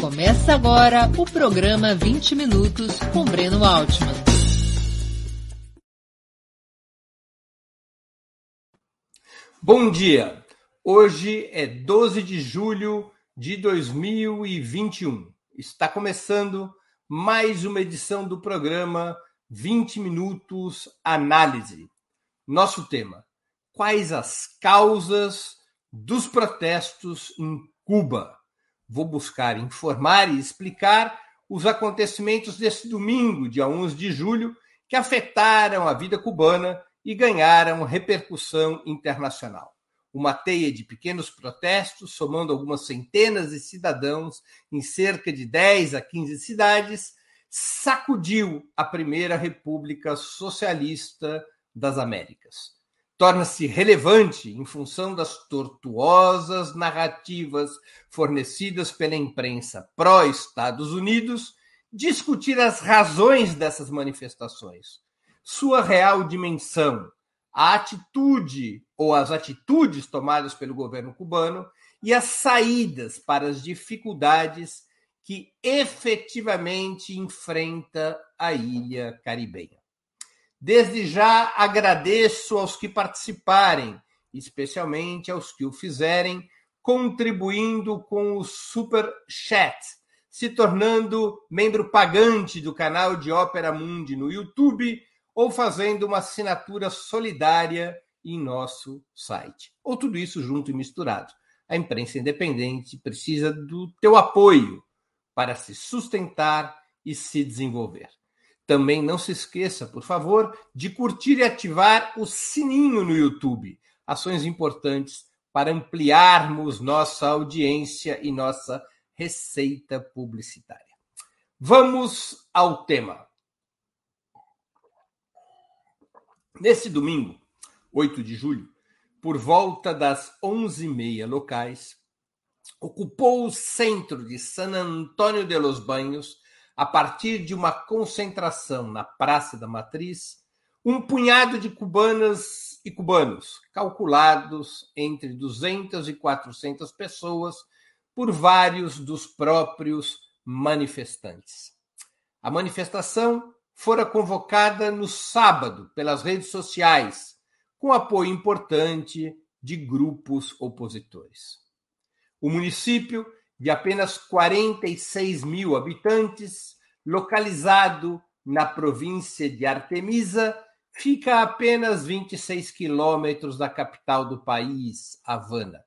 Começa agora o programa 20 Minutos com Breno Altman. Bom dia! Hoje é 12 de julho de 2021. Está começando mais uma edição do programa 20 Minutos Análise. Nosso tema: Quais as causas dos protestos em Cuba? Vou buscar informar e explicar os acontecimentos desse domingo, dia 11 de julho, que afetaram a vida cubana e ganharam repercussão internacional. Uma teia de pequenos protestos, somando algumas centenas de cidadãos em cerca de 10 a 15 cidades, sacudiu a primeira República Socialista das Américas torna-se relevante em função das tortuosas narrativas fornecidas pela imprensa pró-Estados Unidos, discutir as razões dessas manifestações, sua real dimensão, a atitude ou as atitudes tomadas pelo governo cubano e as saídas para as dificuldades que efetivamente enfrenta a ilha caribenha. Desde já agradeço aos que participarem, especialmente aos que o fizerem, contribuindo com o Super Chat, se tornando membro pagante do canal de Ópera Mundi no YouTube ou fazendo uma assinatura solidária em nosso site. Ou tudo isso junto e misturado. A imprensa independente precisa do teu apoio para se sustentar e se desenvolver. Também não se esqueça, por favor, de curtir e ativar o sininho no YouTube. Ações importantes para ampliarmos nossa audiência e nossa receita publicitária. Vamos ao tema. Nesse domingo, 8 de julho, por volta das 11h30 locais, ocupou o centro de San Antônio de los Banhos a partir de uma concentração na Praça da Matriz, um punhado de cubanas e cubanos, calculados entre 200 e 400 pessoas, por vários dos próprios manifestantes. A manifestação fora convocada no sábado pelas redes sociais, com apoio importante de grupos opositores. O município de apenas 46 mil habitantes, localizado na província de Artemisa, fica a apenas 26 quilômetros da capital do país, Havana.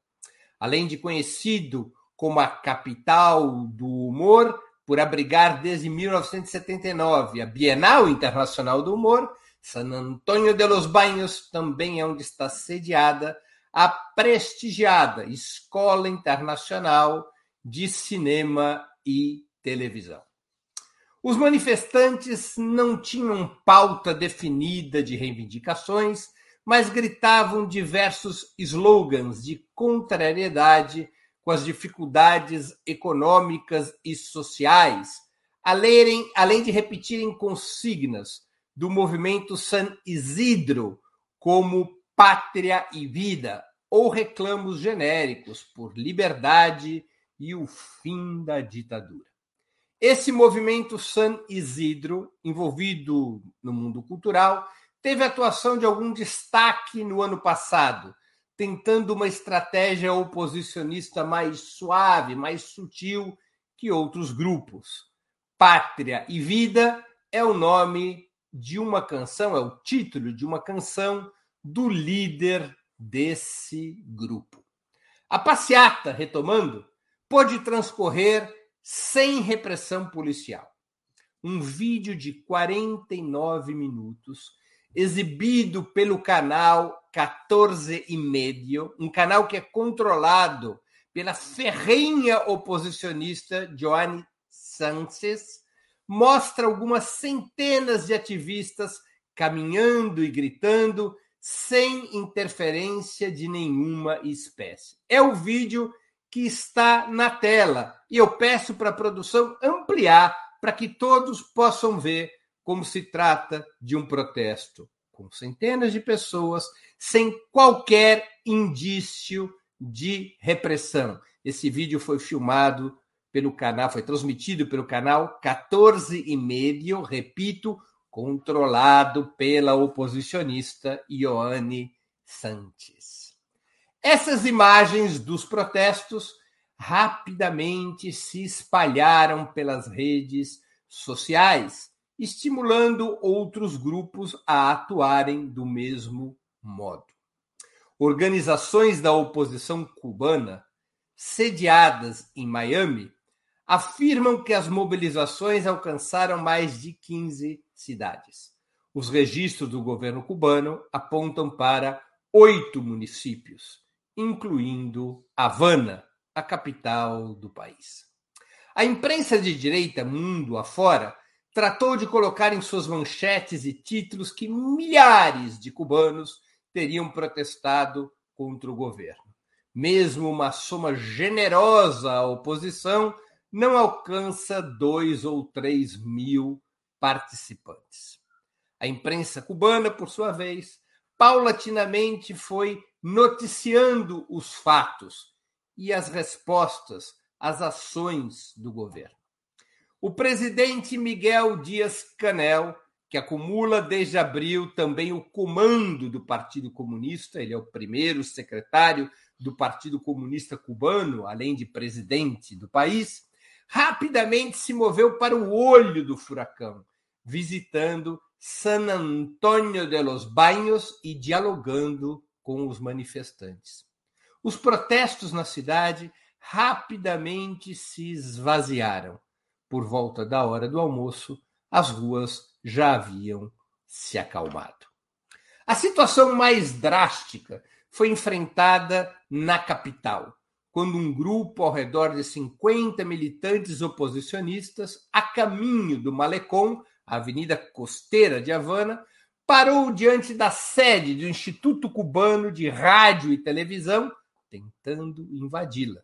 Além de conhecido como a capital do humor, por abrigar desde 1979 a Bienal Internacional do Humor, San Antônio de los Baños também é onde está sediada a prestigiada Escola Internacional de cinema e televisão. Os manifestantes não tinham pauta definida de reivindicações, mas gritavam diversos slogans de contrariedade com as dificuldades econômicas e sociais, além, de repetirem consignas do movimento San Isidro, como pátria e vida, ou reclamos genéricos por liberdade e o fim da ditadura. Esse movimento San Isidro, envolvido no mundo cultural, teve atuação de algum destaque no ano passado, tentando uma estratégia oposicionista mais suave, mais sutil que outros grupos. Pátria e Vida é o nome de uma canção, é o título de uma canção do líder desse grupo. A passeata, retomando, pôde transcorrer sem repressão policial. Um vídeo de 49 minutos, exibido pelo canal 14 e meio, um canal que é controlado pela ferrenha oposicionista Joanne Sanchez, mostra algumas centenas de ativistas caminhando e gritando sem interferência de nenhuma espécie. É o vídeo que está na tela. E eu peço para a produção ampliar para que todos possam ver como se trata de um protesto com centenas de pessoas, sem qualquer indício de repressão. Esse vídeo foi filmado pelo canal, foi transmitido pelo canal 14 e meio, repito, controlado pela oposicionista Ioane Santos. Essas imagens dos protestos rapidamente se espalharam pelas redes sociais, estimulando outros grupos a atuarem do mesmo modo. Organizações da oposição cubana, sediadas em Miami, afirmam que as mobilizações alcançaram mais de 15 cidades. Os registros do governo cubano apontam para oito municípios, incluindo Havana, a capital do país. A imprensa de direita, mundo afora, tratou de colocar em suas manchetes e títulos que milhares de cubanos teriam protestado contra o governo. Mesmo uma soma generosa à oposição não alcança dois ou três mil participantes. A imprensa cubana, por sua vez, paulatinamente foi noticiando os fatos e as respostas às ações do governo. O presidente Miguel Dias-Canel, que acumula desde abril também o comando do Partido Comunista, ele é o primeiro secretário do Partido Comunista Cubano, além de presidente do país, rapidamente se moveu para o olho do furacão, visitando San Antônio de los Baños e dialogando com os manifestantes. Os protestos na cidade rapidamente se esvaziaram. Por volta da hora do almoço, as ruas já haviam se acalmado. A situação mais drástica foi enfrentada na capital, quando um grupo ao redor de 50 militantes oposicionistas, a caminho do Malecon, avenida costeira de Havana, parou diante da sede do Instituto Cubano de Rádio e Televisão tentando invadi-la.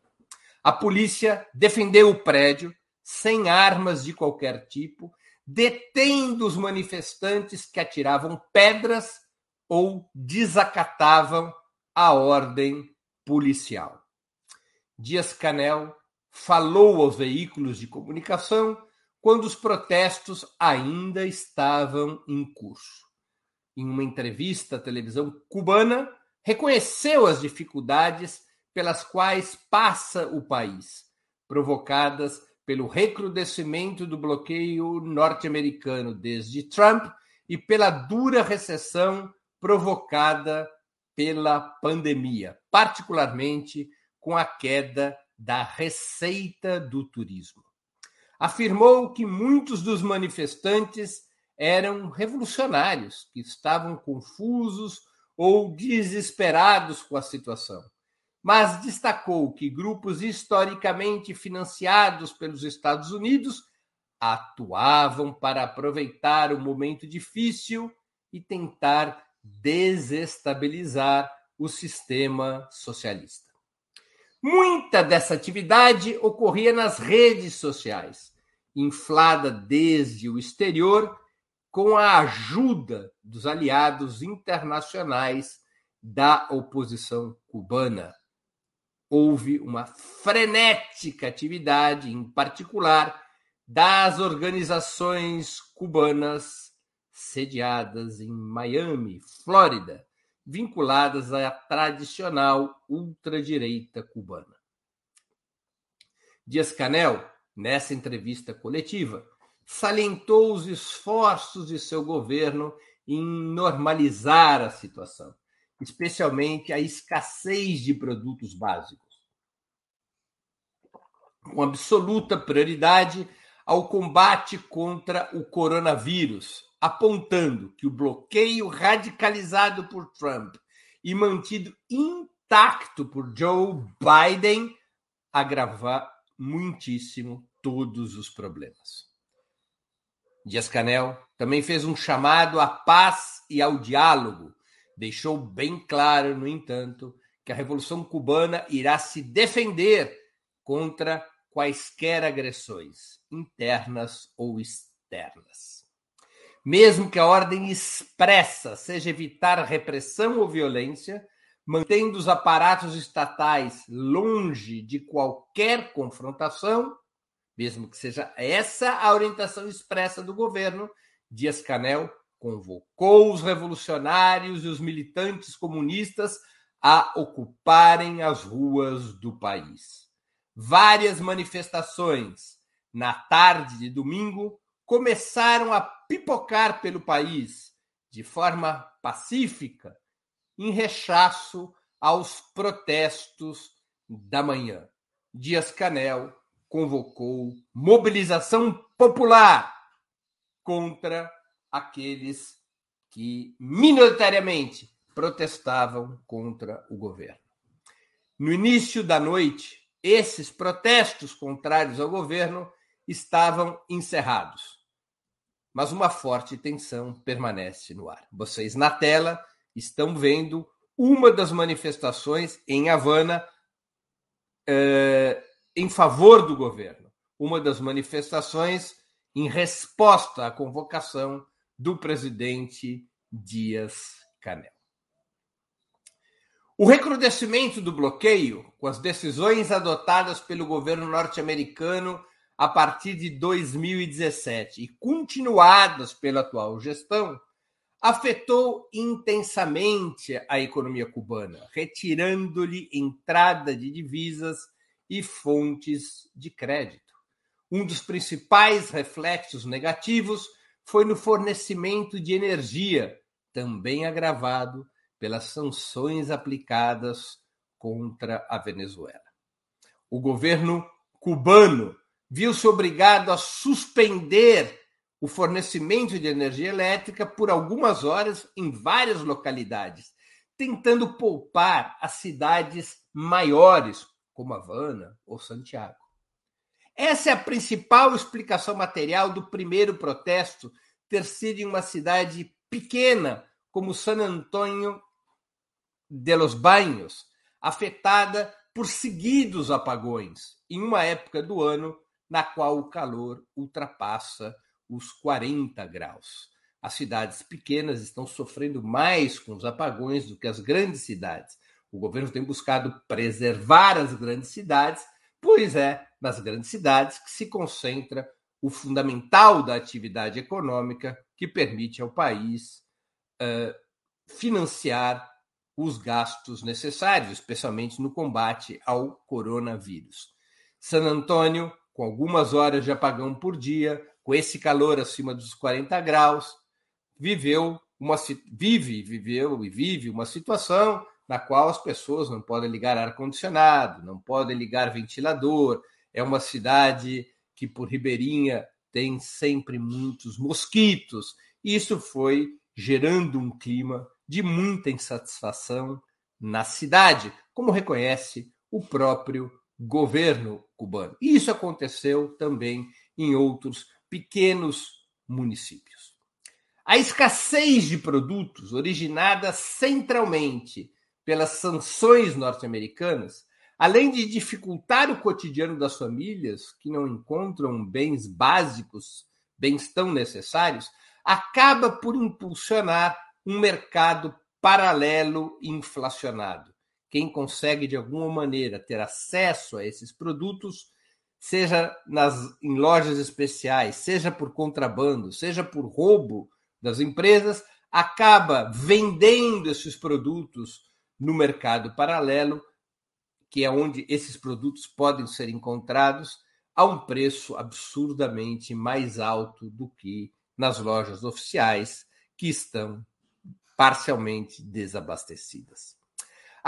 A polícia defendeu o prédio sem armas de qualquer tipo, detendo os manifestantes que atiravam pedras ou desacatavam a ordem policial. Dias Canel falou aos veículos de comunicação quando os protestos ainda estavam em curso. Em uma entrevista à televisão cubana, reconheceu as dificuldades pelas quais passa o país, provocadas pelo recrudescimento do bloqueio norte-americano desde Trump e pela dura recessão provocada pela pandemia, particularmente com a queda da receita do turismo. Afirmou que muitos dos manifestantes eram revolucionários que estavam confusos ou desesperados com a situação, mas destacou que grupos historicamente financiados pelos Estados Unidos atuavam para aproveitar o momento difícil e tentar desestabilizar o sistema socialista. Muita dessa atividade ocorria nas redes sociais, inflada desde o exterior com a ajuda dos aliados internacionais da oposição cubana. Houve uma frenética atividade, em particular, das organizações cubanas sediadas em Miami, Flórida, vinculadas à tradicional ultradireita cubana. Dias Canel, nessa entrevista coletiva, salientou os esforços de seu governo em normalizar a situação, especialmente a escassez de produtos básicos, com absoluta prioridade ao combate contra o coronavírus, apontando que o bloqueio radicalizado por Trump e mantido intacto por Joe Biden agrava muitíssimo todos os problemas. Dias-Canel também fez um chamado à paz e ao diálogo. Deixou bem claro, no entanto, que a Revolução Cubana irá se defender contra quaisquer agressões, internas ou externas. Mesmo que a ordem expressa seja evitar repressão ou violência, mantendo os aparatos estatais longe de qualquer confrontação, Mesmo que seja essa a orientação expressa do governo, Dias Canel convocou os revolucionários e os militantes comunistas a ocuparem as ruas do país. Várias manifestações na tarde de domingo começaram a pipocar pelo país de forma pacífica, em rechaço aos protestos da manhã. Dias Canel convocou mobilização popular contra aqueles que minoritariamente protestavam contra o governo. No início da noite, esses protestos contrários ao governo estavam encerrados. Mas uma forte tensão permanece no ar. Vocês na tela estão vendo uma das manifestações em Havana eh, em favor do governo. Uma das manifestações em resposta à convocação do presidente Dias Canel. O recrudescimento do bloqueio, com as decisões adotadas pelo governo norte-americano a partir de 2017 e continuadas pela atual gestão, afetou intensamente a economia cubana, retirando-lhe entrada de divisas e fontes de crédito. Um dos principais reflexos negativos foi no fornecimento de energia, também agravado pelas sanções aplicadas contra a Venezuela. O governo cubano viu-se obrigado a suspender o fornecimento de energia elétrica por algumas horas em várias localidades, tentando poupar as cidades maiores, como Havana ou Santiago. Essa é a principal explicação material do primeiro protesto ter sido em uma cidade pequena como San Antônio de los Baños, afetada por seguidos apagões, em uma época do ano na qual o calor ultrapassa os 40 graus. As cidades pequenas estão sofrendo mais com os apagões do que as grandes cidades. O governo tem buscado preservar as grandes cidades, pois é nas grandes cidades que se concentra o fundamental da atividade econômica que permite ao país uh, financiar os gastos necessários, especialmente no combate ao coronavírus. San Antônio, com algumas horas de apagão por dia, com esse calor acima dos 40 graus, viveu uma vive, viveu e vive uma situação na qual as pessoas não podem ligar ar condicionado, não podem ligar ventilador. É uma cidade que por ribeirinha tem sempre muitos mosquitos. Isso foi gerando um clima de muita insatisfação na cidade, como reconhece o próprio governo cubano. Isso aconteceu também em outros pequenos municípios. A escassez de produtos originada centralmente pelas sanções norte-americanas, além de dificultar o cotidiano das famílias que não encontram bens básicos, bens tão necessários, acaba por impulsionar um mercado paralelo inflacionado. Quem consegue de alguma maneira ter acesso a esses produtos, seja nas em lojas especiais, seja por contrabando, seja por roubo das empresas, acaba vendendo esses produtos no mercado paralelo, que é onde esses produtos podem ser encontrados a um preço absurdamente mais alto do que nas lojas oficiais que estão parcialmente desabastecidas.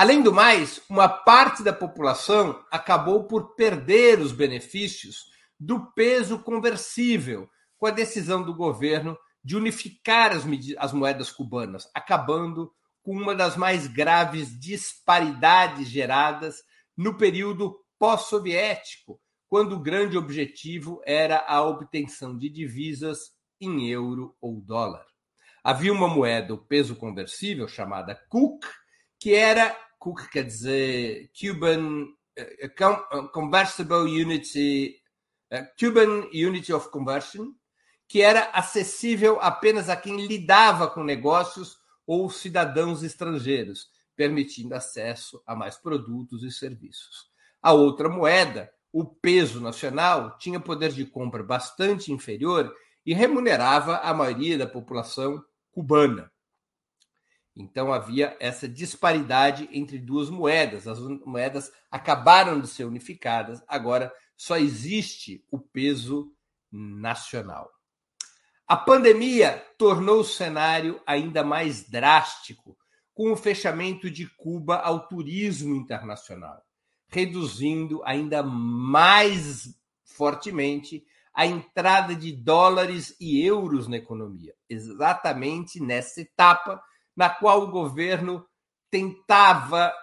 Além do mais, uma parte da população acabou por perder os benefícios do peso conversível com a decisão do governo de unificar as, as moedas cubanas, acabando com uma das mais graves disparidades geradas no período pós-soviético, quando o grande objetivo era a obtenção de divisas em euro ou dólar. Havia uma moeda, o peso conversível, chamada CUC, que era, CUC quer dizer Cuban uh, Conversible Unity, uh, Cuban Unity of Conversion, que era acessível apenas a quem lidava com negócios ou cidadãos estrangeiros, permitindo acesso a mais produtos e serviços. A outra moeda, o peso nacional tinha poder de compra bastante inferior e remunerava a maioria da população cubana. Então havia essa disparidade entre duas moedas. As moedas acabaram de ser unificadas, agora só existe o peso nacional. A pandemia tornou o cenário ainda mais drástico com o fechamento de Cuba ao turismo internacional, reduzindo ainda mais fortemente a entrada de dólares e euros na economia, exatamente nessa etapa na qual o governo tentava,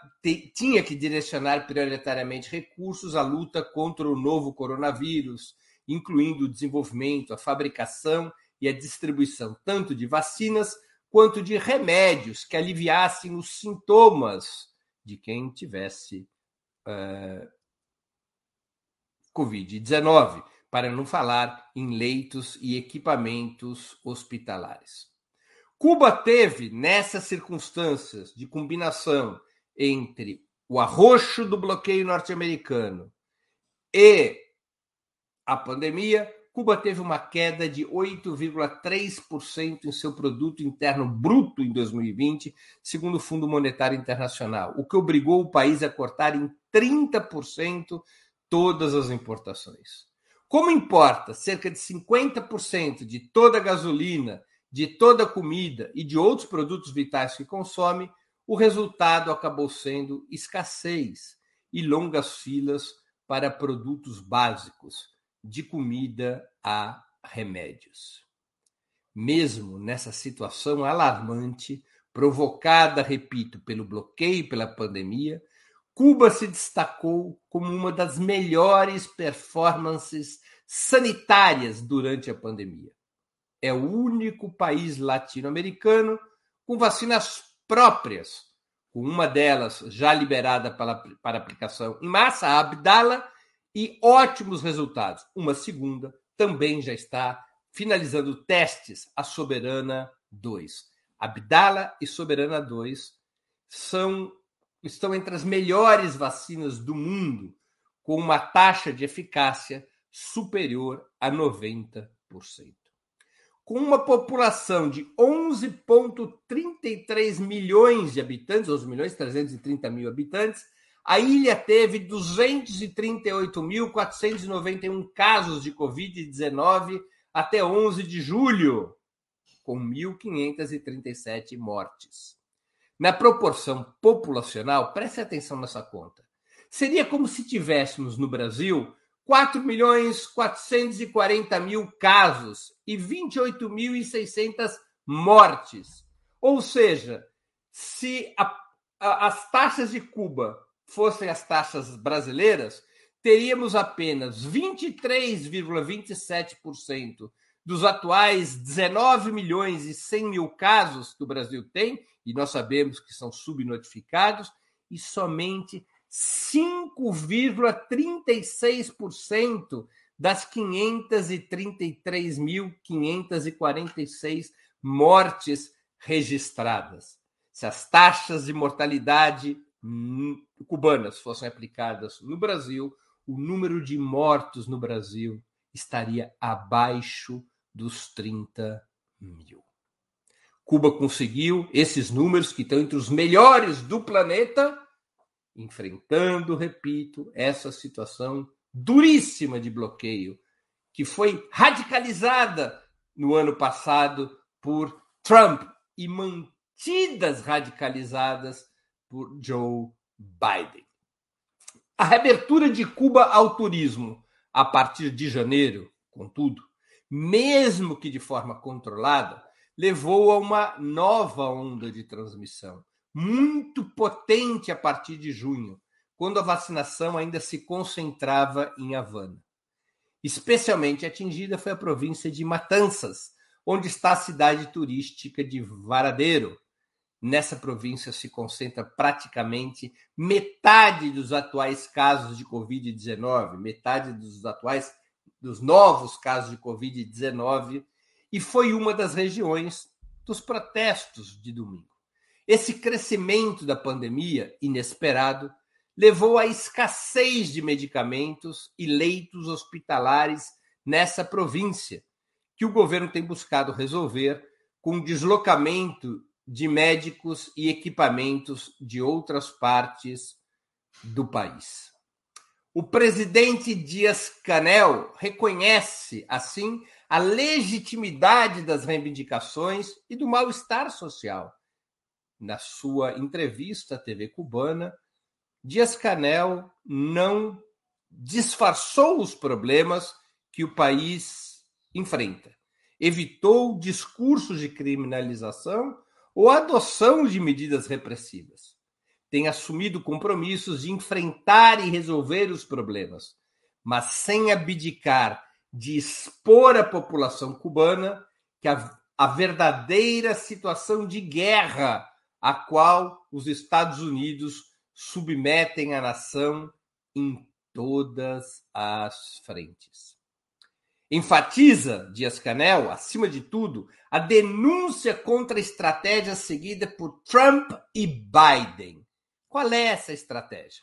tinha que direcionar prioritariamente recursos à luta contra o novo coronavírus, incluindo o desenvolvimento, a fabricação e a distribuição tanto de vacinas quanto de remédios que aliviassem os sintomas de quem tivesse uh, Covid-19, para não falar em leitos e equipamentos hospitalares. Cuba teve, nessas circunstâncias de combinação entre o arroxo do bloqueio norte-americano e a pandemia, Cuba teve uma queda de 8,3% em seu produto interno bruto em 2020, segundo o Fundo Monetário Internacional, o que obrigou o país a cortar em 30% todas as importações. Como importa cerca de 50% de toda a gasolina, de toda a comida e de outros produtos vitais que consome, o resultado acabou sendo escassez e longas filas para produtos básicos de comida a remédios. Mesmo nessa situação alarmante, provocada, repito, pelo bloqueio pela pandemia, Cuba se destacou como uma das melhores performances sanitárias durante a pandemia. É o único país latino-americano com vacinas próprias, com uma delas já liberada para, para aplicação em massa, a Abdala, e ótimos resultados. Uma segunda também já está finalizando testes, a Soberana 2. Abdala e Soberana 2 são, estão entre as melhores vacinas do mundo, com uma taxa de eficácia superior a 90%. Com uma população de 11,33 milhões de habitantes, 11 milhões 330 mil habitantes, a ilha teve 238.491 casos de Covid-19 até 11 de julho, com 1.537 mortes. Na proporção populacional, preste atenção nessa conta. Seria como se tivéssemos no Brasil 4 milhões 440 mil casos e 28.600 mortes. Ou seja, se a, a, as taxas de Cuba fossem as taxas brasileiras, teríamos apenas 23,27% dos atuais 19 milhões e 100 mil casos que o Brasil tem, e nós sabemos que são subnotificados, e somente 5,36% das 533.546 mortes registradas. Se as taxas de mortalidade cubanas fossem aplicadas no Brasil, o número de mortos no Brasil estaria abaixo dos 30 mil. Cuba conseguiu esses números que estão entre os melhores do planeta, enfrentando, repito, essa situação duríssima de bloqueio, que foi radicalizada no ano passado por Trump e mantidas radicalizadas por Joe Biden. A reabertura de Cuba ao turismo a partir de janeiro, contudo, mesmo que de forma controlada, levou a uma nova onda de transmissão, muito potente a partir de junho, quando a vacinação ainda se concentrava em Havana. Especialmente atingida foi a província de Matanzas, onde está a cidade turística de Varadeiro, Nessa província se concentra praticamente metade dos atuais casos de Covid-19, metade dos atuais, dos novos casos de Covid-19, e foi uma das regiões dos protestos de domingo. Esse crescimento da pandemia inesperado levou à escassez de medicamentos e leitos hospitalares nessa província, que o governo tem buscado resolver com deslocamento de médicos e equipamentos de outras partes do país. O presidente Dias Canel reconhece, assim, a legitimidade das reivindicações e do mal-estar social. Na sua entrevista à TV cubana, Dias Canel não disfarçou os problemas que o país enfrenta. Evitou discursos de criminalização ou adoção de medidas repressivas. Tem assumido compromissos de enfrentar e resolver os problemas, mas sem abdicar de expor à população cubana que a, a verdadeira situação de guerra a qual os Estados Unidos submetem a nação em todas as frentes. Enfatiza Dias Canel, acima de tudo, a denúncia contra a estratégia seguida por Trump e Biden. Qual é essa estratégia?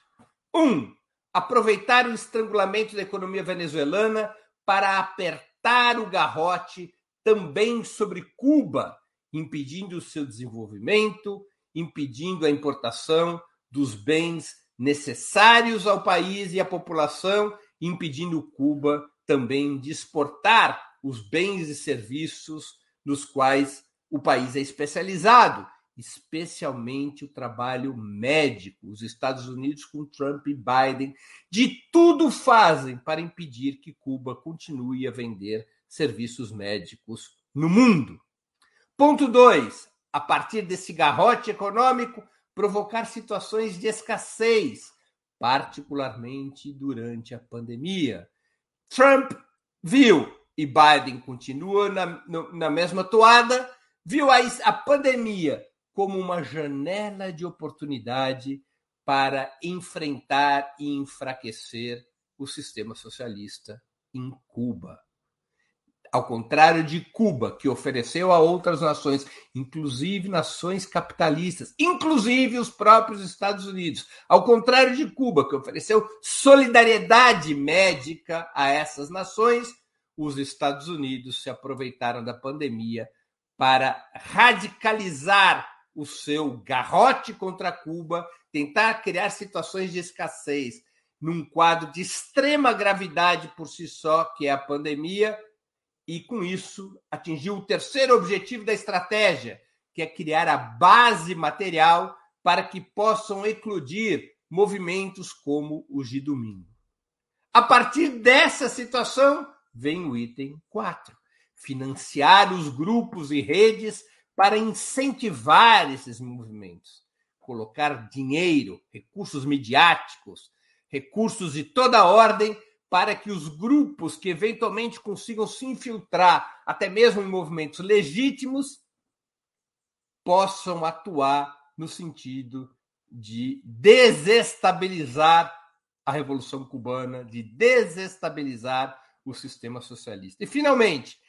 Um, aproveitar o estrangulamento da economia venezuelana para apertar o garrote também sobre Cuba, impedindo o seu desenvolvimento, impedindo a importação dos bens necessários ao país e à população, impedindo Cuba também de exportar os bens e serviços nos quais o país é especializado, especialmente o trabalho médico. Os Estados Unidos, com Trump e Biden, de tudo fazem para impedir que Cuba continue a vender serviços médicos no mundo. Ponto 2. A partir desse garrote econômico, provocar situações de escassez, particularmente durante a pandemia. Trump viu, e Biden continua na, na mesma toada, viu a, a pandemia como uma janela de oportunidade para enfrentar e enfraquecer o sistema socialista em Cuba. Ao contrário de Cuba, que ofereceu a outras nações, inclusive nações capitalistas, inclusive os próprios Estados Unidos. Ao contrário de Cuba, que ofereceu solidariedade médica a essas nações, os Estados Unidos se aproveitaram da pandemia para radicalizar o seu garrote contra Cuba, tentar criar situações de escassez num quadro de extrema gravidade por si só, que é a pandemia, e, com isso, atingiu o terceiro objetivo da estratégia, que é criar a base material para que possam eclodir movimentos como os de domingo. A partir dessa situação, vem o item 4: financiar os grupos e redes para incentivar esses movimentos, colocar dinheiro, recursos midiáticos, recursos de toda ordem para que os grupos que eventualmente consigam se infiltrar, até mesmo em movimentos legítimos, possam atuar no sentido de desestabilizar a Revolução Cubana, de desestabilizar o sistema socialista. E, finalmente,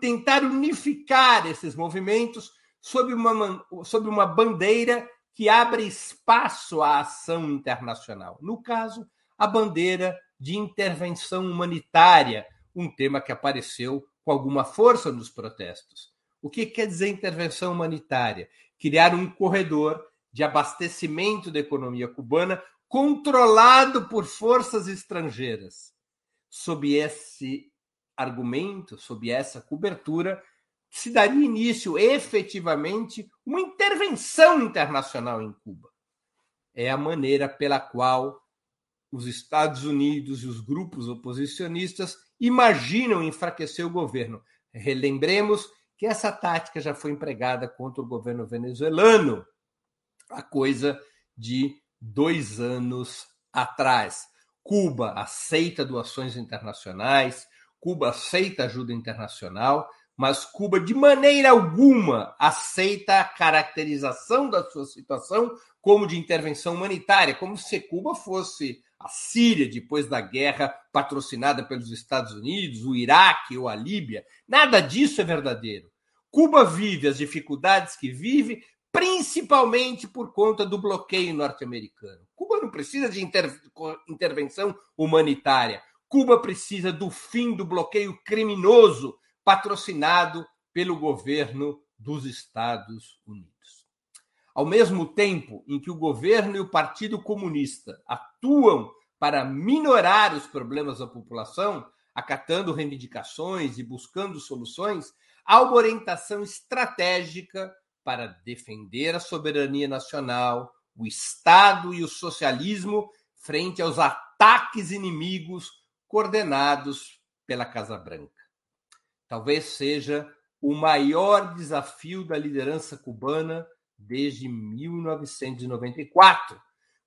tentar unificar esses movimentos sob uma, sob uma bandeira que abre espaço à ação internacional. No caso, a bandeira de intervenção humanitária, um tema que apareceu com alguma força nos protestos. O que quer dizer intervenção humanitária? Criar um corredor de abastecimento da economia cubana controlado por forças estrangeiras. Sob esse argumento, sob essa cobertura, se daria início efetivamente uma intervenção internacional em Cuba. É a maneira pela qual os Estados Unidos e os grupos oposicionistas imaginam enfraquecer o governo. Relembremos que essa tática já foi empregada contra o governo venezuelano há coisa de dois anos atrás. Cuba aceita doações internacionais, Cuba aceita ajuda internacional, mas Cuba de maneira alguma aceita a caracterização da sua situação como de intervenção humanitária, como se Cuba fosse a Síria depois da guerra patrocinada pelos Estados Unidos, o Iraque ou a Líbia. Nada disso é verdadeiro. Cuba vive as dificuldades que vive principalmente por conta do bloqueio norte-americano. Cuba não precisa de inter... intervenção humanitária. Cuba precisa do fim do bloqueio criminoso patrocinado pelo governo dos Estados Unidos. Ao mesmo tempo em que o governo e o Partido Comunista atuam para minorar os problemas da população, acatando reivindicações e buscando soluções, há uma orientação estratégica para defender a soberania nacional, o Estado e o socialismo frente aos ataques inimigos coordenados pela Casa Branca. Talvez seja o maior desafio da liderança cubana desde 1994,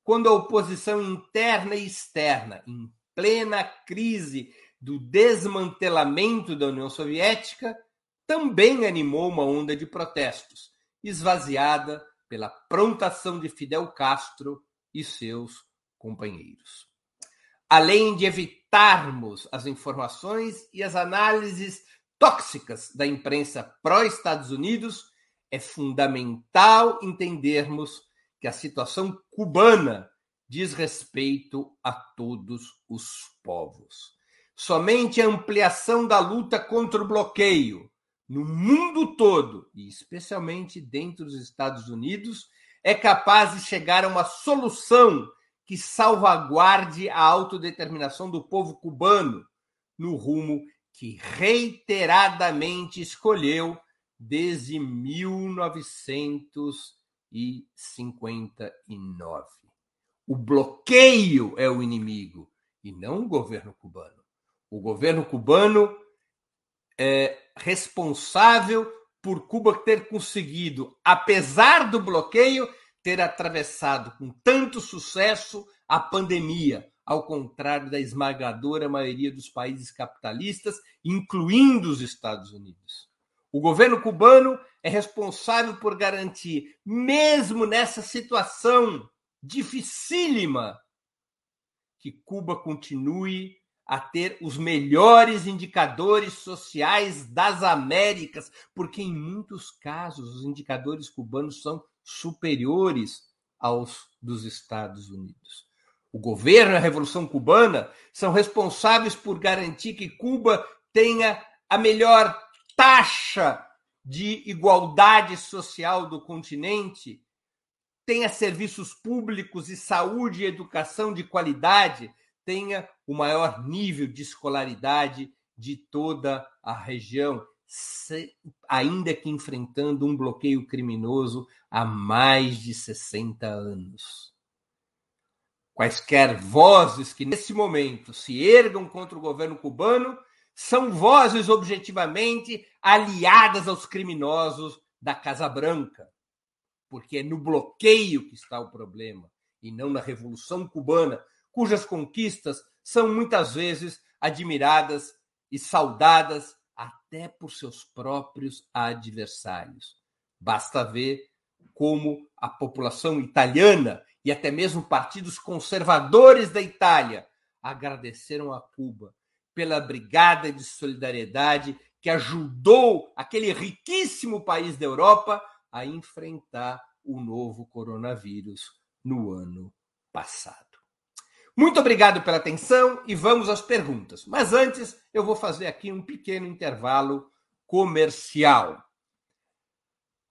quando a oposição interna e externa, em plena crise do desmantelamento da União Soviética, também animou uma onda de protestos, esvaziada pela prontação de Fidel Castro e seus companheiros. Além de evitarmos as informações e as análises tóxicas da imprensa pró-Estados Unidos, é fundamental entendermos que a situação cubana diz respeito a todos os povos. Somente a ampliação da luta contra o bloqueio no mundo todo, e especialmente dentro dos Estados Unidos, é capaz de chegar a uma solução que salvaguarde a autodeterminação do povo cubano no rumo que reiteradamente escolheu desde 1959. O bloqueio é o inimigo e não o governo cubano. O governo cubano é responsável por Cuba ter conseguido, apesar do bloqueio, ter atravessado com tanto sucesso a pandemia, ao contrário da esmagadora maioria dos países capitalistas, incluindo os Estados Unidos. O governo cubano é responsável por garantir, mesmo nessa situação dificílima, que Cuba continue a ter os melhores indicadores sociais das Américas, porque em muitos casos os indicadores cubanos são superiores aos dos Estados Unidos. O governo e a Revolução Cubana são responsáveis por garantir que Cuba tenha a melhor taxa de igualdade social do continente, tenha serviços públicos e saúde e educação de qualidade, tenha o maior nível de escolaridade de toda a região, ainda que enfrentando um bloqueio criminoso há mais de 60 anos. Quaisquer vozes que nesse momento se ergam contra o governo cubano são vozes objetivamente aliadas aos criminosos da Casa Branca, porque é no bloqueio que está o problema e não na Revolução Cubana, cujas conquistas são muitas vezes admiradas e saudadas até por seus próprios adversários. Basta ver como a população italiana e até mesmo partidos conservadores da Itália agradeceram a Cuba pela brigada de solidariedade que ajudou aquele riquíssimo país da Europa a enfrentar o novo coronavírus no ano passado. Muito obrigado pela atenção e vamos às perguntas. Mas antes, eu vou fazer aqui um pequeno intervalo comercial.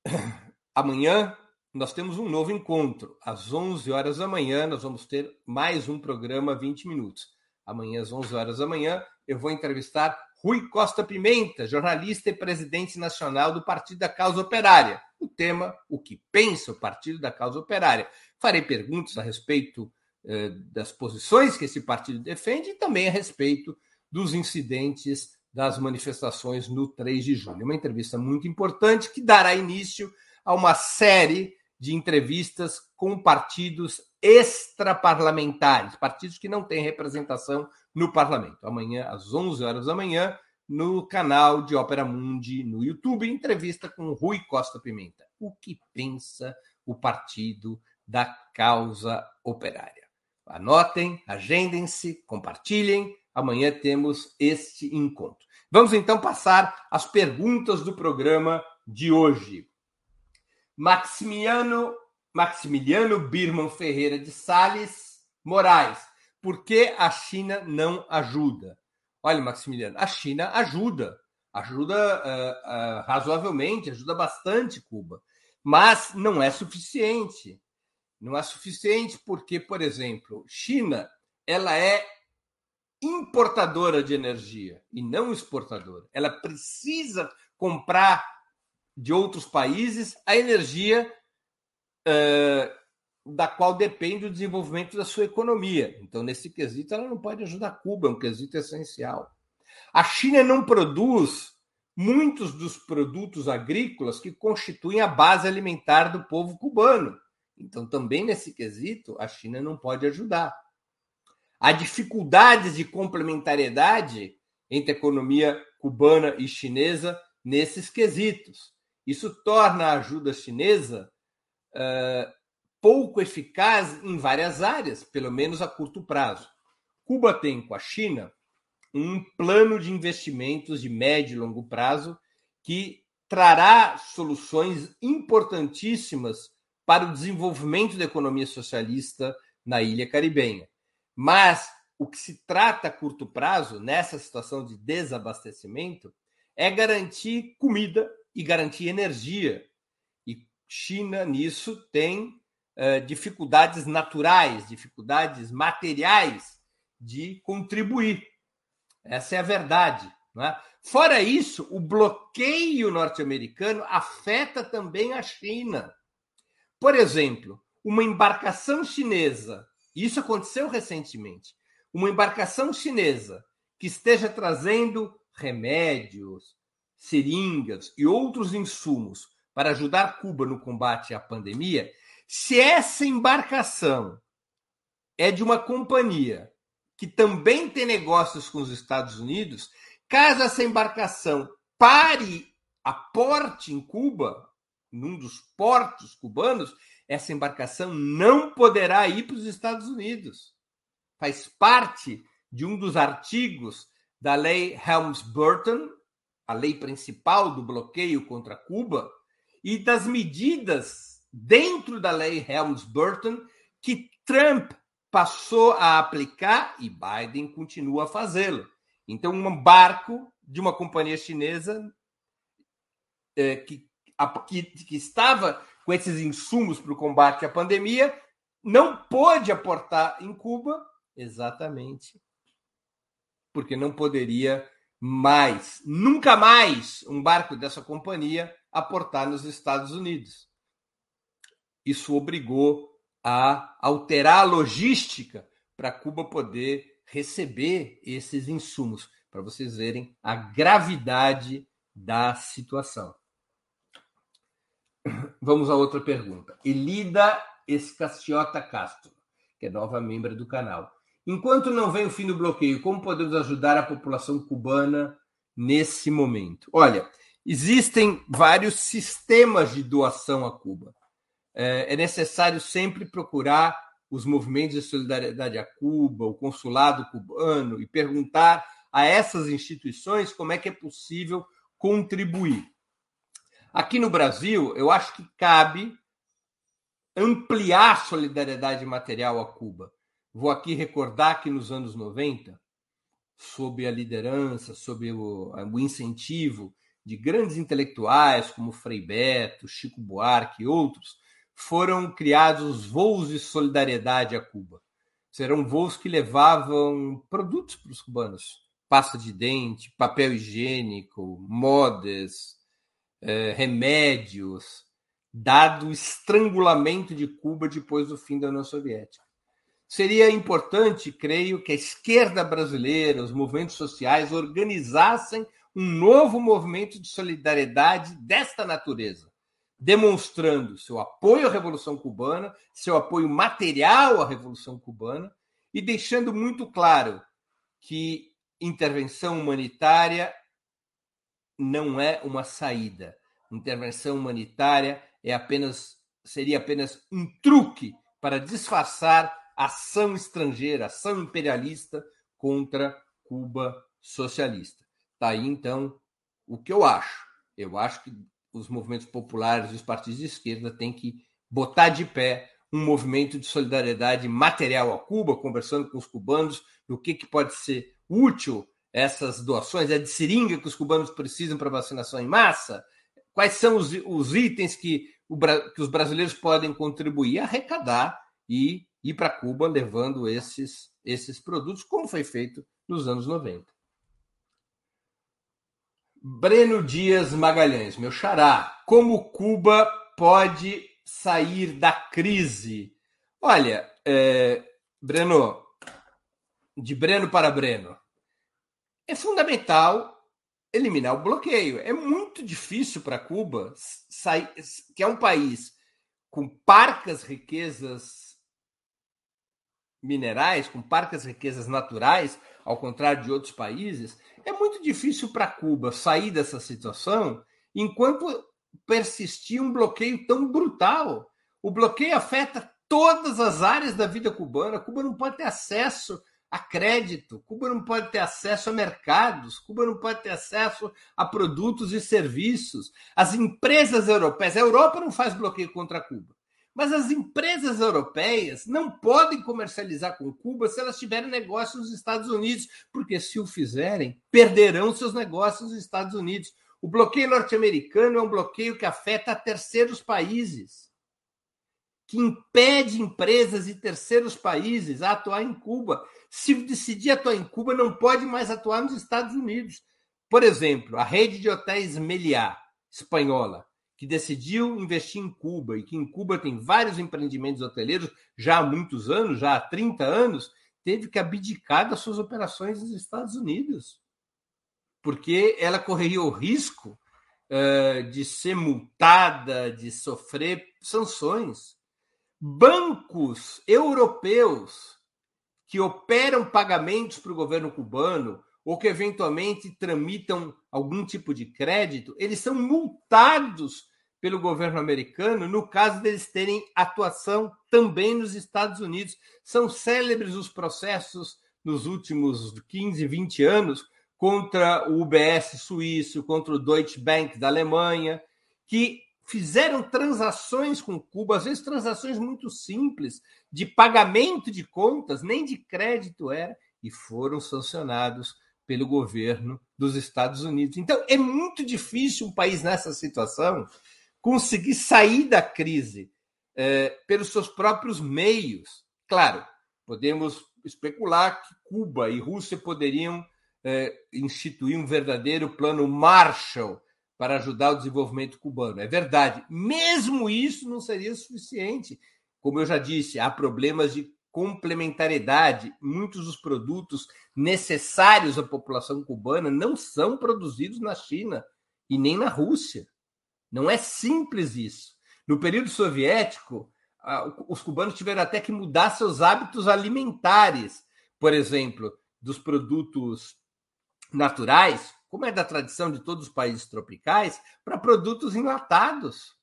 Amanhã nós temos um novo encontro. Às 11 horas da manhã, nós vamos ter mais um programa 20 minutos. Amanhã, às 11 horas da manhã, eu vou entrevistar Rui Costa Pimenta, jornalista e presidente nacional do Partido da Causa Operária. O tema, o que pensa o Partido da Causa Operária. Farei perguntas a respeito eh, das posições que esse partido defende e também a respeito dos incidentes das manifestações no 3 de julho. Uma entrevista muito importante que dará início a uma série de entrevistas com partidos extraparlamentares, partidos que não têm representação no parlamento. Amanhã, às 11 horas da manhã, no canal de Ópera Mundi no YouTube, entrevista com Rui Costa Pimenta. O que pensa o partido da causa operária? Anotem, agendem-se, compartilhem. Amanhã temos este encontro. Vamos então passar às perguntas do programa de hoje. Maximiliano, Maximiliano Birman Ferreira de Sales Moraes. Por que a China não ajuda? Olha, Maximiliano, a China ajuda, ajuda uh, uh, razoavelmente, ajuda bastante Cuba, mas não é suficiente. Não é suficiente porque, por exemplo, China ela é importadora de energia e não exportadora. Ela precisa comprar de outros países a energia da qual depende o desenvolvimento da sua economia. Então, nesse quesito, ela não pode ajudar Cuba, é um quesito essencial. A China não produz muitos dos produtos agrícolas que constituem a base alimentar do povo cubano. Então, também nesse quesito, a China não pode ajudar. Há dificuldades de complementariedade entre a economia cubana e chinesa nesses quesitos. Isso torna a ajuda chinesa pouco eficaz em várias áreas, pelo menos a curto prazo. Cuba tem com a China um plano de investimentos de médio e longo prazo que trará soluções importantíssimas para o desenvolvimento da economia socialista na ilha caribenha. Mas o que se trata a curto prazo, nessa situação de desabastecimento, é garantir comida e garantir energia. China, nisso, tem uh, dificuldades naturais, dificuldades materiais de contribuir. Essa é a verdade. É? Fora isso, o bloqueio norte-americano afeta também a China. Por exemplo, uma embarcação chinesa isso aconteceu recentemente. Uma embarcação chinesa que esteja trazendo remédios, seringas e outros insumos para ajudar Cuba no combate à pandemia, se essa embarcação é de uma companhia que também tem negócios com os Estados Unidos, caso essa embarcação pare a porte em Cuba, num dos portos cubanos, essa embarcação não poderá ir para os Estados Unidos. Faz parte de um dos artigos da lei Helms-Burton, a lei principal do bloqueio contra Cuba, e das medidas dentro da lei Helms-Burton que Trump passou a aplicar e Biden continua a fazê-lo. Então, um barco de uma companhia chinesa é, que, a, que, que estava com esses insumos para o combate à pandemia, não pôde aportar em Cuba, exatamente porque não poderia mais, nunca mais, um barco dessa companhia aportar nos Estados Unidos. Isso obrigou a alterar a logística para Cuba poder receber esses insumos, para vocês verem a gravidade da situação. Vamos a outra pergunta. Elida Escaciota Castro, que é nova membro do canal. Enquanto não vem o fim do bloqueio, como podemos ajudar a população cubana nesse momento? Olha, existem vários sistemas de doação a Cuba. É, é necessário sempre procurar os movimentos de solidariedade a Cuba, o consulado cubano e perguntar a essas instituições como é que é possível contribuir. Aqui no Brasil, eu acho que cabe ampliar a solidariedade material a Cuba. Vou aqui recordar que nos anos 90, sob a liderança, sob o, o incentivo de grandes intelectuais como Frei Beto, Chico Buarque e outros, foram criados voos de solidariedade a Cuba. Serão voos que levavam produtos para os cubanos: pasta de dente, papel higiênico, modas, eh, remédios, dado o estrangulamento de Cuba depois do fim da União Soviética. Seria importante, creio, que a esquerda brasileira, os movimentos sociais, organizassem um novo movimento de solidariedade desta natureza, demonstrando seu apoio à Revolução Cubana, seu apoio material à Revolução Cubana e deixando muito claro que intervenção humanitária não é uma saída. Intervenção humanitária é apenas seria apenas um truque para disfarçar ação estrangeira, ação imperialista contra Cuba socialista. Tá aí então o que eu acho. Eu acho que os movimentos populares e os partidos de esquerda têm que botar de pé um movimento de solidariedade material a Cuba, conversando com os cubanos do que, que pode ser útil essas doações, é de seringa que os cubanos precisam para vacinação em massa, quais são os, os itens que, o, que os brasileiros podem contribuir, arrecadar e ir para Cuba levando esses, esses produtos, como foi feito nos anos 90. Breno Dias Magalhães, meu xará, como Cuba pode sair da crise? Olha, é, Breno, de Breno para Breno, é fundamental eliminar o bloqueio. É muito difícil para Cuba sair, que é um país com parcas riquezas minerais, com parcas riquezas naturais, ao contrário de outros países, é muito difícil para Cuba sair dessa situação enquanto persistir um bloqueio tão brutal. O bloqueio afeta todas as áreas da vida cubana. Cuba não pode ter acesso a crédito, Cuba não pode ter acesso a mercados, Cuba não pode ter acesso a produtos e serviços. As empresas europeias, a Europa não faz bloqueio contra Cuba, mas as empresas europeias não podem comercializar com Cuba se elas tiverem negócio nos Estados Unidos, porque se o fizerem, perderão seus negócios nos Estados Unidos. O bloqueio norte-americano é um bloqueio que afeta terceiros países que impede empresas e terceiros países a atuar em Cuba. Se decidir atuar em Cuba, não pode mais atuar nos Estados Unidos. Por exemplo, a rede de hotéis Meliá, espanhola, que decidiu investir em Cuba e que em Cuba tem vários empreendimentos hoteleiros já há muitos anos, já há 30 anos, teve que abdicar das suas operações nos Estados Unidos, porque ela correria o risco uh, de ser multada, de sofrer sanções. Bancos europeus que operam pagamentos para o governo cubano ou que eventualmente tramitam algum tipo de crédito, eles são multados pelo governo americano no caso deles terem atuação também nos Estados Unidos. São célebres os processos nos últimos 15, 20 anos contra o UBS suíço, contra o Deutsche Bank da Alemanha, que fizeram transações com Cuba, às vezes transações muito simples, de pagamento de contas, nem de crédito era, e foram sancionados pelo governo dos Estados Unidos. Então, é muito difícil um país nessa situação conseguir sair da crise é, pelos seus próprios meios. Claro, podemos especular que Cuba e Rússia poderiam é, instituir um verdadeiro plano Marshall para ajudar o desenvolvimento cubano. É verdade. Mesmo isso não seria suficiente. Como eu já disse, há problemas de complementariedade. Muitos dos produtos necessários à população cubana não são produzidos na China e nem na Rússia. Não é simples isso. No período soviético, os cubanos tiveram até que mudar seus hábitos alimentares. Por exemplo, dos produtos naturais, como é da tradição de todos os países tropicais, para produtos enlatados.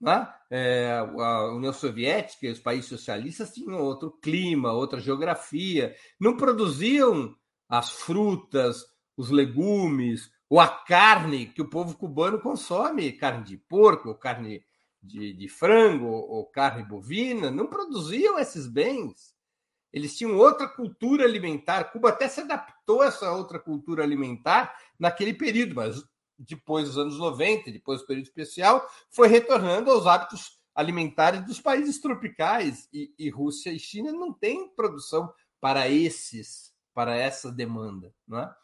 Né? É, a União Soviética e os países socialistas tinham outro clima, outra geografia, não produziam as frutas, os legumes, ou a carne que o povo cubano consome, carne de porco, carne de, de frango, ou carne bovina, não produziam esses bens. Eles tinham outra cultura alimentar. Cuba até se adaptou a essa outra cultura alimentar naquele período, mas depois dos anos 90, depois do período especial, foi retornando aos hábitos alimentares dos países tropicais. E, e Rússia e China não têm produção para esses, para essa demanda. Não é?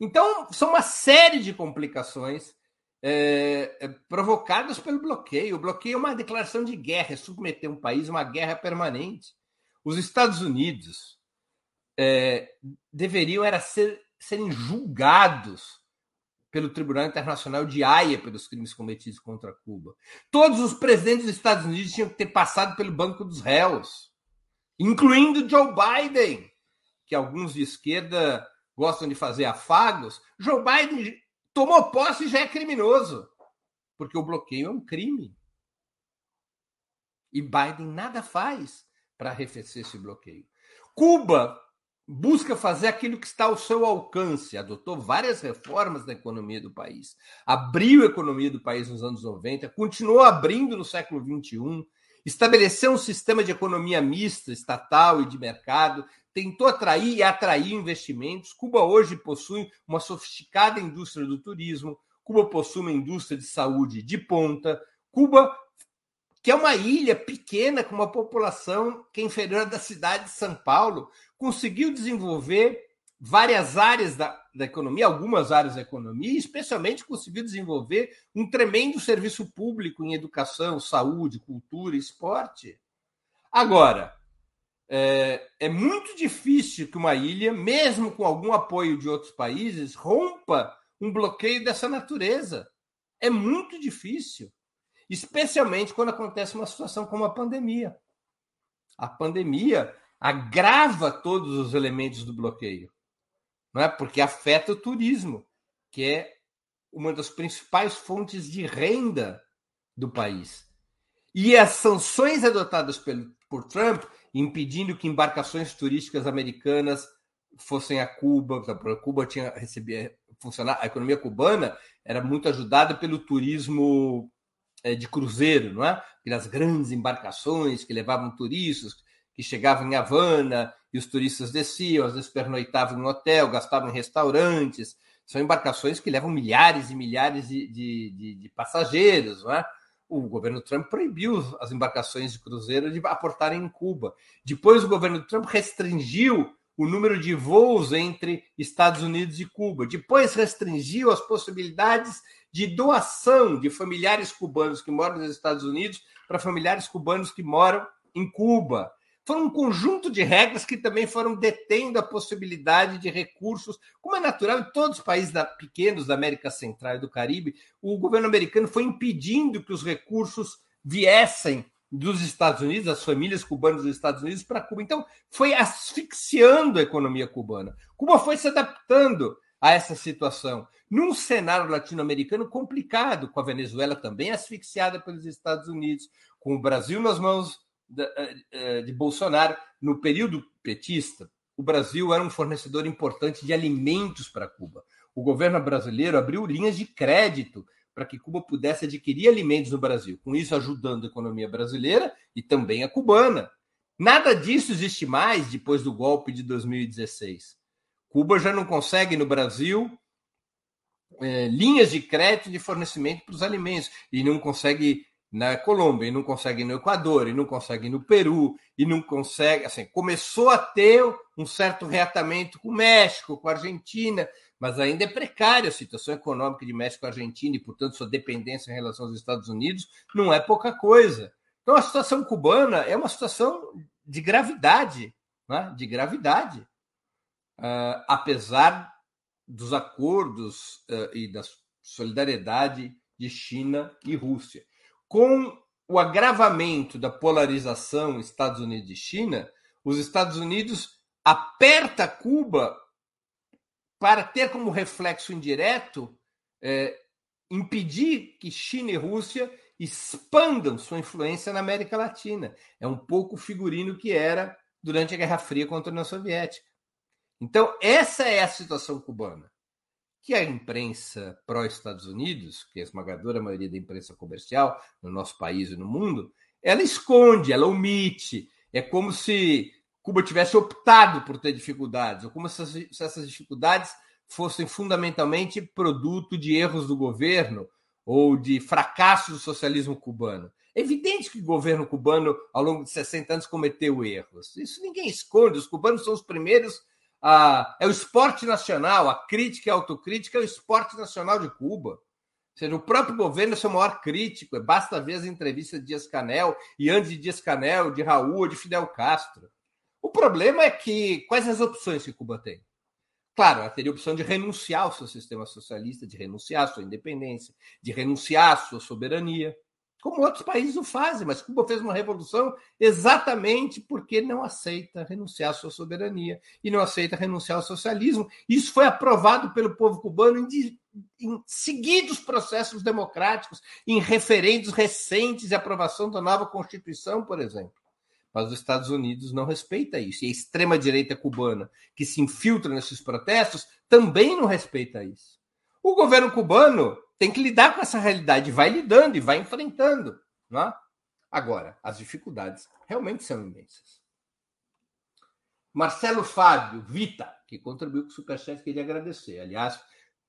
Então, são uma série de complicações é, é, provocadas pelo bloqueio. O bloqueio é uma declaração de guerra, é submeter um país a uma guerra permanente. Os Estados Unidos é, deveriam era ser, serem julgados pelo Tribunal Internacional de Haia pelos crimes cometidos contra Cuba. Todos os presidentes dos Estados Unidos tinham que ter passado pelo banco dos réus, incluindo Joe Biden, que alguns de esquerda gostam de fazer afagos. Joe Biden tomou posse e já é criminoso, porque o bloqueio é um crime. E Biden nada faz para arrefecer esse bloqueio. Cuba busca fazer aquilo que está ao seu alcance, adotou várias reformas na economia do país, abriu a economia do país nos anos 90, continuou abrindo no século 21, estabeleceu um sistema de economia mista, estatal e de mercado, tentou atrair e atrair investimentos. Cuba hoje possui uma sofisticada indústria do turismo, Cuba possui uma indústria de saúde de ponta, Cuba que é uma ilha pequena com uma população que é inferior da cidade de São Paulo, conseguiu desenvolver várias áreas da, da economia, algumas áreas da economia, especialmente conseguiu desenvolver um tremendo serviço público em educação, saúde, cultura, esporte. Agora, é, é, muito difícil que uma ilha, mesmo com algum apoio de outros países, rompa um bloqueio dessa natureza. É muito difícil especialmente quando acontece uma situação como a pandemia. A pandemia agrava todos os elementos do bloqueio, não é? Porque afeta o turismo, que é uma das principais fontes de renda do país. E as sanções adotadas pelo, por Trump, impedindo que embarcações turísticas americanas fossem a Cuba, Cuba tinha recebido funcionar, a economia cubana era muito ajudada pelo turismo é, de cruzeiro, não é? Aquelas grandes embarcações que levavam turistas, que chegavam em Havana e os turistas desciam, às vezes pernoitavam em hotel, gastavam em restaurantes. São embarcações que levam milhares e milhares de, de, de, de passageiros, não é? O governo Trump proibiu as embarcações de cruzeiro de aportarem em Cuba. Depois, o governo Trump restringiu o número de voos entre Estados Unidos e Cuba. Depois, restringiu as possibilidades de doação de familiares cubanos que moram nos Estados Unidos para familiares cubanos que moram em Cuba. Foi um conjunto de regras que também foram detendo a possibilidade de recursos, como é natural em todos os países da, pequenos da América Central e do Caribe, o governo americano foi impedindo que os recursos viessem dos Estados Unidos, as famílias cubanas dos Estados Unidos para Cuba. Então, foi asfixiando a economia cubana. Cuba foi se adaptando a essa situação num cenário latino-americano complicado, com a Venezuela também asfixiada pelos Estados Unidos, com o Brasil nas mãos de Bolsonaro. No período petista, o Brasil era um fornecedor importante de alimentos para Cuba. O governo brasileiro abriu linhas de crédito para que Cuba pudesse adquirir alimentos no Brasil, com isso ajudando a economia brasileira e também a cubana. Nada disso existe mais depois do golpe de 2016. Cuba já não consegue no Brasil é, linhas de crédito de fornecimento para os alimentos e não consegue na Colômbia, e não consegue no Equador, e não consegue no Peru, e não consegue. Assim, começou a ter um certo reatamento com o México, com a Argentina, mas ainda é precária a situação econômica de México e Argentina, e, portanto, sua dependência em relação aos Estados Unidos não é pouca coisa. Então, a situação cubana é uma situação de gravidade, né? de gravidade. Uh, apesar dos acordos uh, e da solidariedade de China e Rússia. Com o agravamento da polarização Estados Unidos e China, os Estados Unidos aperta Cuba para ter como reflexo indireto é, impedir que China e Rússia expandam sua influência na América Latina. É um pouco o figurino que era durante a Guerra Fria contra a União Soviética. Então, essa é a situação cubana. Que a imprensa pró-Estados Unidos, que é a esmagadora maioria da imprensa comercial no nosso país e no mundo, ela esconde, ela omite. É como se Cuba tivesse optado por ter dificuldades, ou como se essas dificuldades fossem fundamentalmente produto de erros do governo ou de fracasso do socialismo cubano. É evidente que o governo cubano, ao longo de 60 anos, cometeu erros. Isso ninguém esconde. Os cubanos são os primeiros a, é o esporte nacional, a crítica e a autocrítica é o esporte nacional de Cuba. Ou seja, o próprio governo é seu maior crítico, basta ver as entrevistas de Dias Canel e antes de Dias Canel, de Raul de Fidel Castro. O problema é que quais as opções que Cuba tem? Claro, ela teria a opção de renunciar ao seu sistema socialista, de renunciar à sua independência, de renunciar à sua soberania como outros países o fazem, mas Cuba fez uma revolução exatamente porque não aceita renunciar à sua soberania e não aceita renunciar ao socialismo. Isso foi aprovado pelo povo cubano em, em seguidos processos democráticos, em referendos recentes de aprovação da nova Constituição, por exemplo. Mas os Estados Unidos não respeita isso. E a extrema-direita cubana, que se infiltra nesses protestos, também não respeita isso. O governo cubano tem que lidar com essa realidade, vai lidando e vai enfrentando. Não é? Agora, as dificuldades realmente são imensas. Marcelo Fábio, Vita, que contribuiu com o Superchat, queria agradecer. Aliás,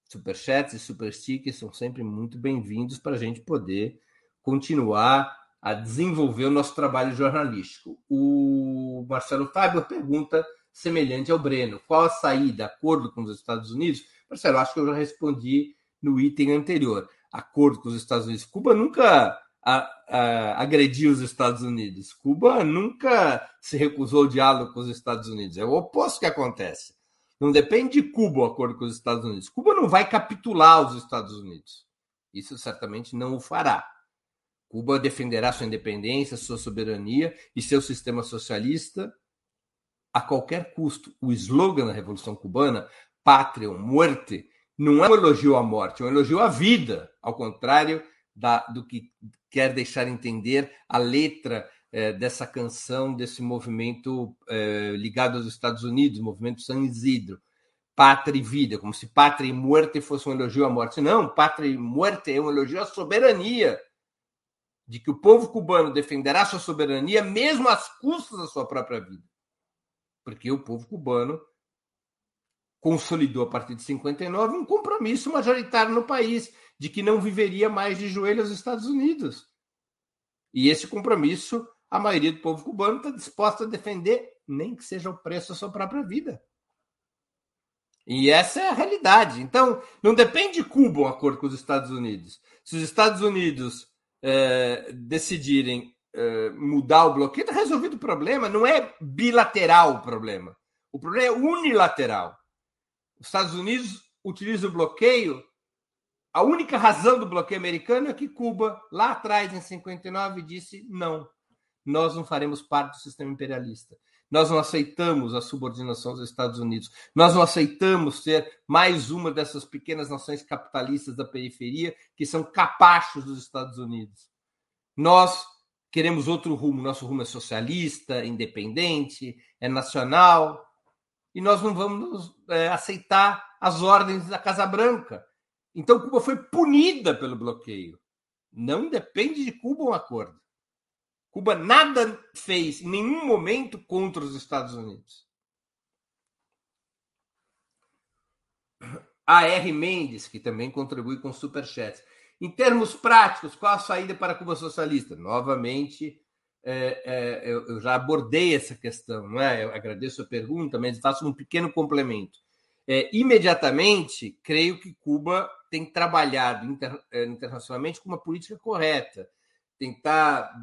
Superchats e Superstickers são sempre muito bem-vindos para a gente poder continuar a desenvolver o nosso trabalho jornalístico. O Marcelo Fábio pergunta semelhante ao Breno: qual a saída, acordo com os Estados Unidos? Marcelo, acho que eu já respondi no item anterior. Acordo com os Estados Unidos. Cuba nunca a, a, agrediu os Estados Unidos. Cuba nunca se recusou ao diálogo com os Estados Unidos. É o oposto que acontece. Não depende de Cuba o acordo com os Estados Unidos. Cuba não vai capitular os Estados Unidos. Isso certamente não o fará. Cuba defenderá sua independência, sua soberania e seu sistema socialista a qualquer custo. O slogan da Revolução Cubana, Pátria ou Muerte, não é um elogio à morte, é um elogio à vida, ao contrário da, do que quer deixar entender a letra é, dessa canção, desse movimento é, ligado aos Estados Unidos, movimento San Isidro. Pátria e vida, como se pátria e morte fosse um elogio à morte. Não, pátria e morte é um elogio à soberania, de que o povo cubano defenderá sua soberania mesmo às custas da sua própria vida. Porque o povo cubano consolidou a partir de 59 um compromisso majoritário no país de que não viveria mais de joelhos aos Estados Unidos. E esse compromisso, a maioria do povo cubano está disposta a defender, nem que seja o preço da sua própria vida. E essa é a realidade. Então, não depende de Cuba um acordo com os Estados Unidos. Se os Estados Unidos é, decidirem é, mudar o bloqueio, está resolvido o problema. Não é bilateral o problema. O problema é unilateral. Os Estados Unidos utilizam o bloqueio. A única razão do bloqueio americano é que Cuba, lá atrás, em 59, disse não. Nós não faremos parte do sistema imperialista. Nós não aceitamos a subordinação dos Estados Unidos. Nós não aceitamos ser mais uma dessas pequenas nações capitalistas da periferia que são capachos dos Estados Unidos. Nós queremos outro rumo. Nosso rumo é socialista, independente, é nacional e nós não vamos é, aceitar as ordens da Casa Branca. Então, Cuba foi punida pelo bloqueio. Não depende de Cuba um acordo. Cuba nada fez em nenhum momento contra os Estados Unidos. A R. Mendes, que também contribui com superchats. Em termos práticos, qual a saída para Cuba socialista? Novamente, é, é, eu, já abordei essa questão, não é? Eu agradeço a pergunta, mas faço um pequeno complemento. É, imediatamente, creio que Cuba tem trabalhado inter, é, internacionalmente com uma política correta, tentar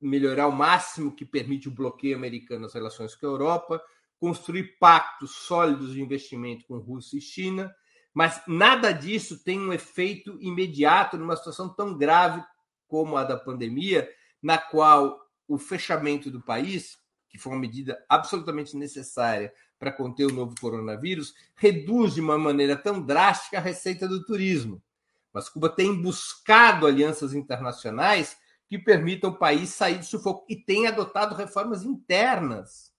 melhorar o máximo que permite o bloqueio americano nas relações com a Europa, construir pactos sólidos de investimento com Rússia e China, mas nada disso tem um efeito imediato numa situação tão grave como a da pandemia, na qual o fechamento do país, que foi uma medida absolutamente necessária para conter o novo coronavírus, reduz de uma maneira tão drástica a receita do turismo. Mas Cuba tem buscado alianças internacionais que permitam o país sair do sufoco e tem adotado reformas internas.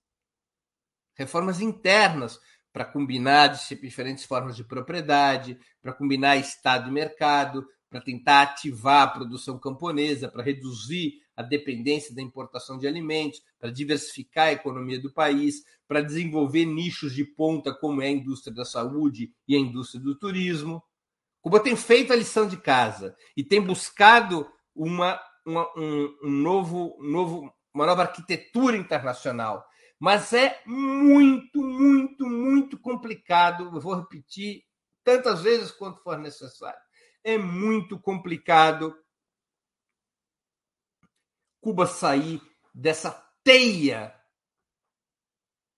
Reformas internas para combinar diferentes formas de propriedade, para combinar Estado e mercado, para tentar ativar a produção camponesa, para reduzir a dependência da importação de alimentos, para diversificar a economia do país, para desenvolver nichos de ponta como é a indústria da saúde e a indústria do turismo. Cuba tem feito a lição de casa e tem buscado uma, uma um, um novo, novo, uma nova arquitetura internacional. Mas é muito, muito, muito complicado. Eu vou repetir tantas vezes quanto for necessário. É muito complicado Cuba sair dessa teia,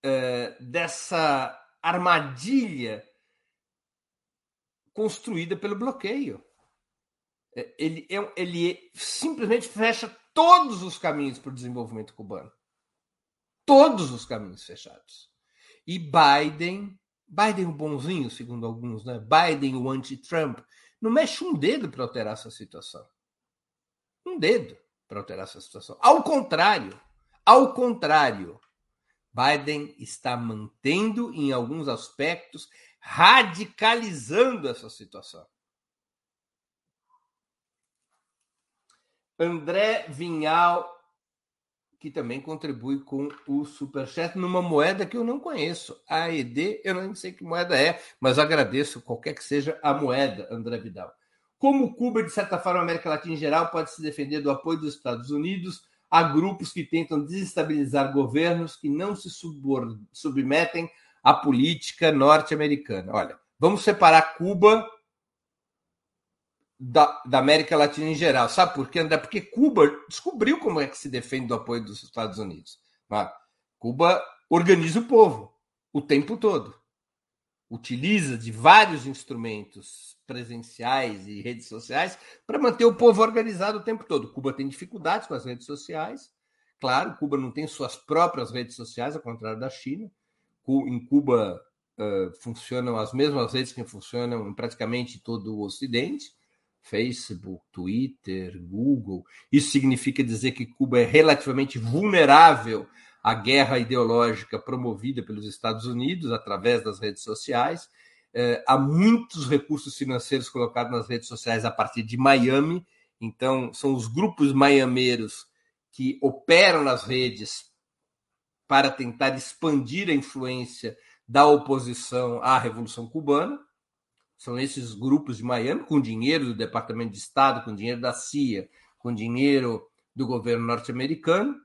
é, dessa armadilha construída pelo bloqueio. É, ele, é, ele simplesmente fecha todos os caminhos para o desenvolvimento cubano. Todos os caminhos fechados. E Biden, Biden o bonzinho, segundo alguns, né? Biden o anti-Trump, não mexe um dedo para alterar essa situação. Um dedo para alterar essa situação. Ao contrário, Ao contrário, Biden está mantendo, em alguns aspectos, radicalizando essa situação. André Vinhal, que também contribui com o Superchat numa moeda que eu não conheço. AED, eu não sei que moeda é, mas agradeço qualquer que seja a moeda, André Vidal. Como Cuba, de certa forma, a América Latina em geral, pode se defender do apoio dos Estados Unidos a grupos que tentam desestabilizar governos que não se submetem à política norte-americana. Olha, vamos separar Cuba da, da, América Latina em geral. Sabe por quê, André? Porque Cuba descobriu como é que se defende do apoio dos Estados Unidos. Cuba organiza o povo o tempo todo. Utiliza de vários instrumentos presenciais e redes sociais para manter o povo organizado o tempo todo. Cuba tem dificuldades com as redes sociais. Claro, Cuba não tem suas próprias redes sociais, ao contrário da China. Em Cuba uh, funcionam as mesmas redes que funcionam em praticamente todo o Ocidente. Facebook, Twitter, Google. Isso significa dizer que Cuba é relativamente vulnerável à guerra ideológica promovida pelos Estados Unidos através das redes sociais. É, há muitos recursos financeiros colocados nas redes sociais a partir de Miami. Então, são os grupos maiameiros que operam nas redes para tentar expandir a influência da oposição à Revolução Cubana. São esses grupos de Miami, com dinheiro do Departamento de Estado, com dinheiro da CIA, com dinheiro do governo norte-americano.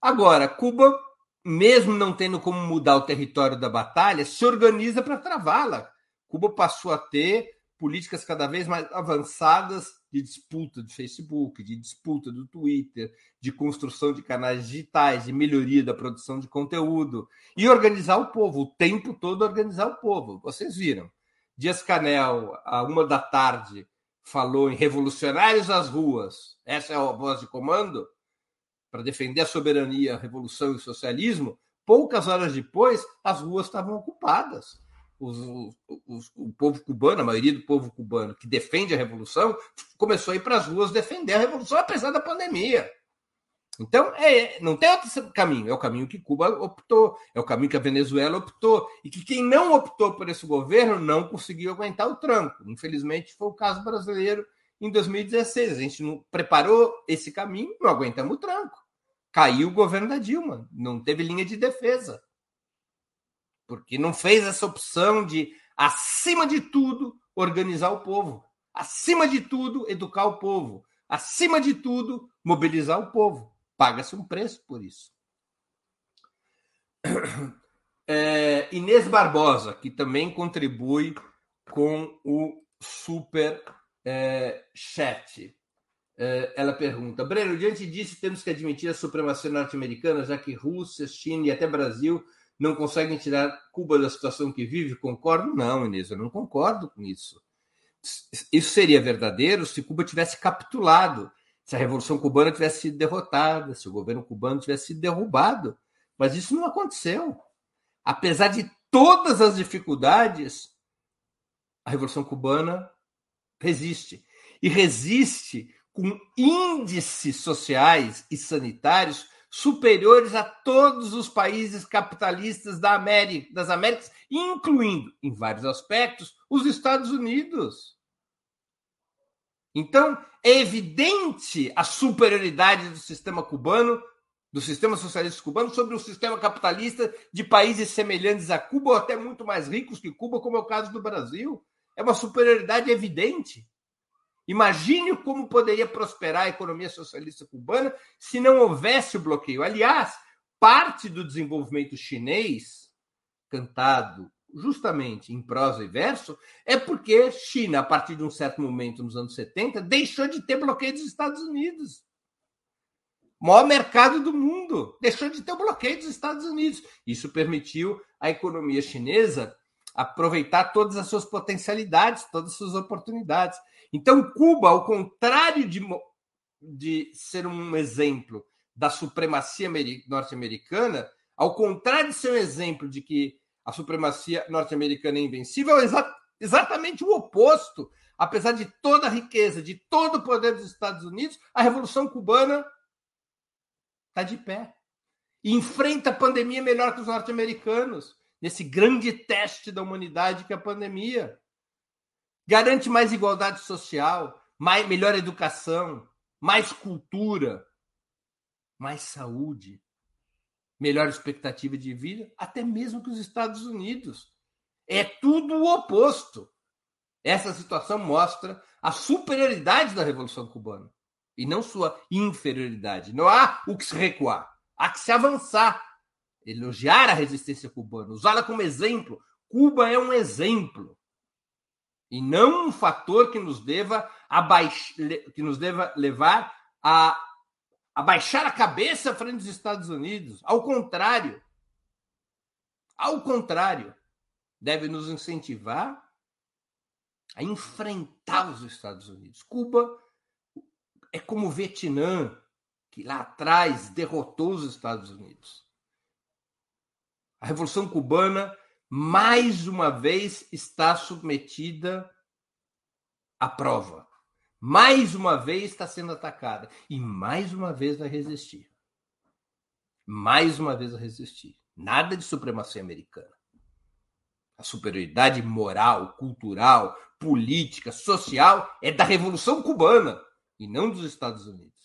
Agora, Cuba, mesmo não tendo como mudar o território da batalha, se organiza para travá-la. Cuba passou a ter políticas cada vez mais avançadas de disputa do Facebook, de disputa do Twitter, de construção de canais digitais, de melhoria da produção de conteúdo e organizar o povo, o tempo todo organizar o povo. Vocês viram. Dias Canel, a uma da tarde, falou em revolucionários às ruas. Essa é a voz de comando para defender a soberania, a revolução e o socialismo. Poucas horas depois, as ruas estavam ocupadas os, os, o povo cubano, a maioria do povo cubano que defende a revolução, começou a ir para as ruas defender a revolução, apesar da pandemia. Então, é, não tem outro caminho. É o caminho que Cuba optou, é o caminho que a Venezuela optou. E que quem não optou por esse governo não conseguiu aguentar o tranco. Infelizmente, foi o caso brasileiro em 2016. A gente não preparou esse caminho, não aguentamos o tranco. Caiu o governo da Dilma, não teve linha de defesa porque não fez essa opção de, acima de tudo, organizar o povo, acima de tudo, educar o povo, acima de tudo, mobilizar o povo. Paga-se um preço por isso. É, Inês Barbosa, que também contribui com o super é, chat. É, ela pergunta: Breno, diante disso, temos que admitir a supremacia norte-americana, já que Rússia, China e até Brasil não conseguem tirar Cuba da situação que vive? Concordo? Não, Inês, eu não concordo com isso. Isso seria verdadeiro se Cuba tivesse capitulado, se a Revolução Cubana tivesse sido derrotada, se o governo cubano tivesse sido derrubado. Mas isso não aconteceu. Apesar de todas as dificuldades, a Revolução Cubana resiste. E resiste com índices sociais e sanitários superiores a todos os países capitalistas da América, das Américas, incluindo, em vários aspectos, os Estados Unidos. Então, é evidente a superioridade do sistema cubano, do sistema socialista cubano, sobre o sistema capitalista de países semelhantes a Cuba, ou até muito mais ricos que Cuba, como é o caso do Brasil. É uma superioridade evidente. Imagine como poderia prosperar a economia socialista cubana se não houvesse o bloqueio. Aliás, parte do desenvolvimento chinês, cantado justamente em prosa e verso, é porque China, a partir de um certo momento nos anos 70, deixou de ter bloqueio dos Estados Unidos. O maior mercado do mundo, deixou de ter bloqueio dos Estados Unidos. Isso permitiu à economia chinesa aproveitar todas as suas potencialidades, todas as suas oportunidades. Então, Cuba, ao contrário de, de ser um exemplo da supremacia norte-americana, ao contrário de ser um exemplo de que a supremacia norte-americana é invencível, é exa exatamente o oposto. Apesar de toda a riqueza, de todo o poder dos Estados Unidos, a Revolução Cubana está de pé. enfrenta a pandemia melhor que os norte-americanos, nesse grande teste da humanidade que é a pandemia. Garante mais igualdade social, mais, melhor educação, mais cultura, mais saúde, melhor expectativa de vida, até mesmo que os Estados Unidos. É tudo o oposto. Essa situação mostra a superioridade da Revolução Cubana e não sua inferioridade. Não há o que se recuar, há que se avançar. Elogiar a resistência cubana, usá-la como exemplo. Cuba é um exemplo e não um fator que nos deva, abaix... que nos deva levar a abaixar a cabeça frente dos Estados Unidos. Ao contrário. Ao contrário. Deve nos incentivar a enfrentar os Estados Unidos. Cuba é como o Vietnã, que lá atrás derrotou os Estados Unidos. A Revolução Cubana, mais uma vez, está submetida à prova mais uma vez está sendo atacada e mais uma vez vai resistir. Mais uma vez vai resistir. Nada de supremacia americana. A superioridade moral, cultural, política, social é da Revolução Cubana e não dos Estados Unidos.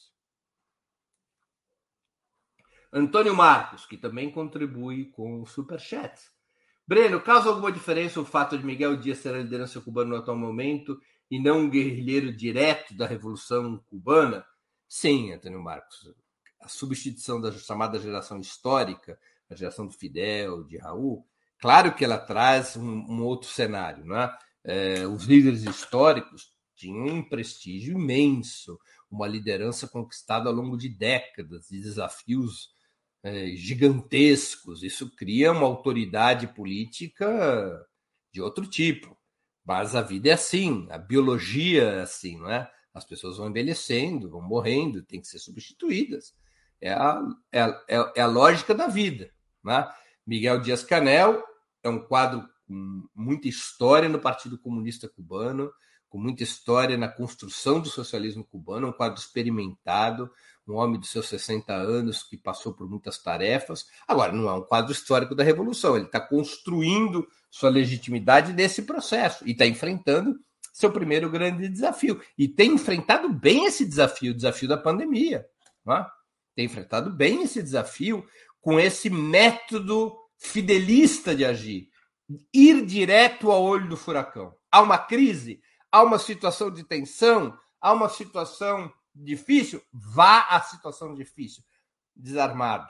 Antônio Marcos, que também contribui com o Superchat. Breno, causa alguma diferença o fato de Miguel Dias ser a liderança cubana no atual momento e não um guerrilheiro direto da Revolução Cubana? Sim, Antônio Marcos. A substituição da chamada geração histórica, a geração do Fidel, de Raul, claro que ela traz um, um outro cenário. Não é? os líderes históricos tinham um prestígio imenso, uma liderança conquistada ao longo de décadas, de desafios gigantescos. Isso cria uma autoridade política de outro tipo. Mas a vida é assim, a biologia é assim, não é? As pessoas vão envelhecendo, vão morrendo, têm que ser substituídas. É a, é a, é a lógica da vida. Né? Miguel Dias Canel é um quadro com muita história no Partido Comunista Cubano, com muita história na construção do socialismo cubano, um quadro experimentado, um homem de seus 60 anos que passou por muitas tarefas. Agora, não é um quadro histórico da Revolução, ele está construindo sua legitimidade nesse processo e está enfrentando seu primeiro grande desafio. E tem enfrentado bem esse desafio, o desafio da pandemia. É? Tem enfrentado bem esse desafio com esse método fidelista de agir. Ir direto ao olho do furacão. Há uma crise, há uma situação de tensão, há uma situação difícil, vá à situação difícil. Desarmado,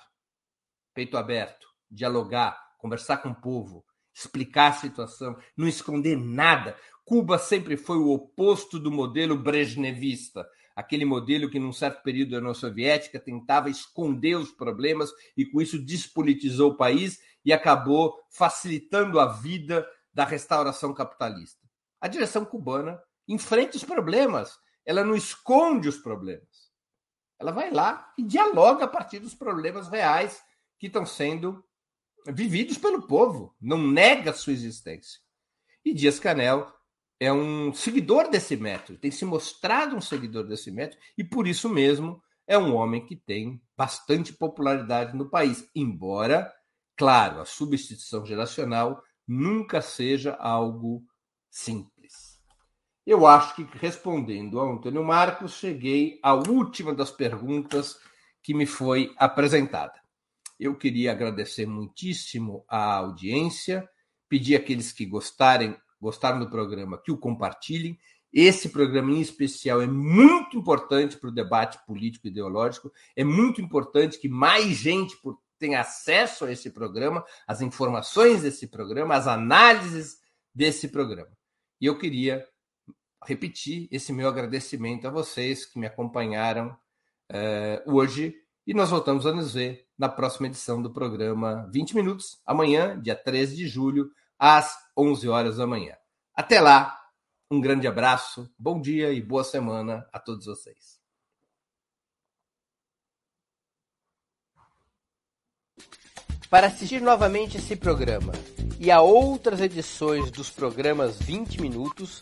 peito aberto, dialogar, conversar com o povo, explicar a situação, não esconder nada. Cuba sempre foi o oposto do modelo brezhnevista, aquele modelo que, num certo período da União Soviética, tentava esconder os problemas e, com isso, despolitizou o país e acabou facilitando a vida da restauração capitalista. A direção cubana enfrenta os problemas, ela não esconde os problemas. Ela vai lá e dialoga a partir dos problemas reais que estão sendo vividos pelo povo, não nega sua existência. E Dias Canel é um seguidor desse método, tem se mostrado um seguidor desse método e por isso mesmo é um homem que tem bastante popularidade no país, embora, claro, a substituição geracional nunca seja algo simples. Eu acho que respondendo ao Antônio Marcos, cheguei à última das perguntas que me foi apresentada. Eu queria agradecer muitíssimo a audiência, pedir àqueles que gostarem, gostaram do programa que o compartilhem. Esse programa em especial é muito importante para o debate político e ideológico. É muito importante que mais gente tenha acesso a esse programa, às informações desse programa, às análises desse programa. E eu queria repetir esse meu agradecimento a vocês que me acompanharam uh, hoje e nós voltamos a nos ver na próxima edição do programa 20 Minutos, amanhã, dia 13 de julho, às 11 horas da manhã. Até lá, um grande abraço, bom dia e boa semana a todos vocês. Para assistir novamente esse programa e a outras edições dos programas 20 Minutos,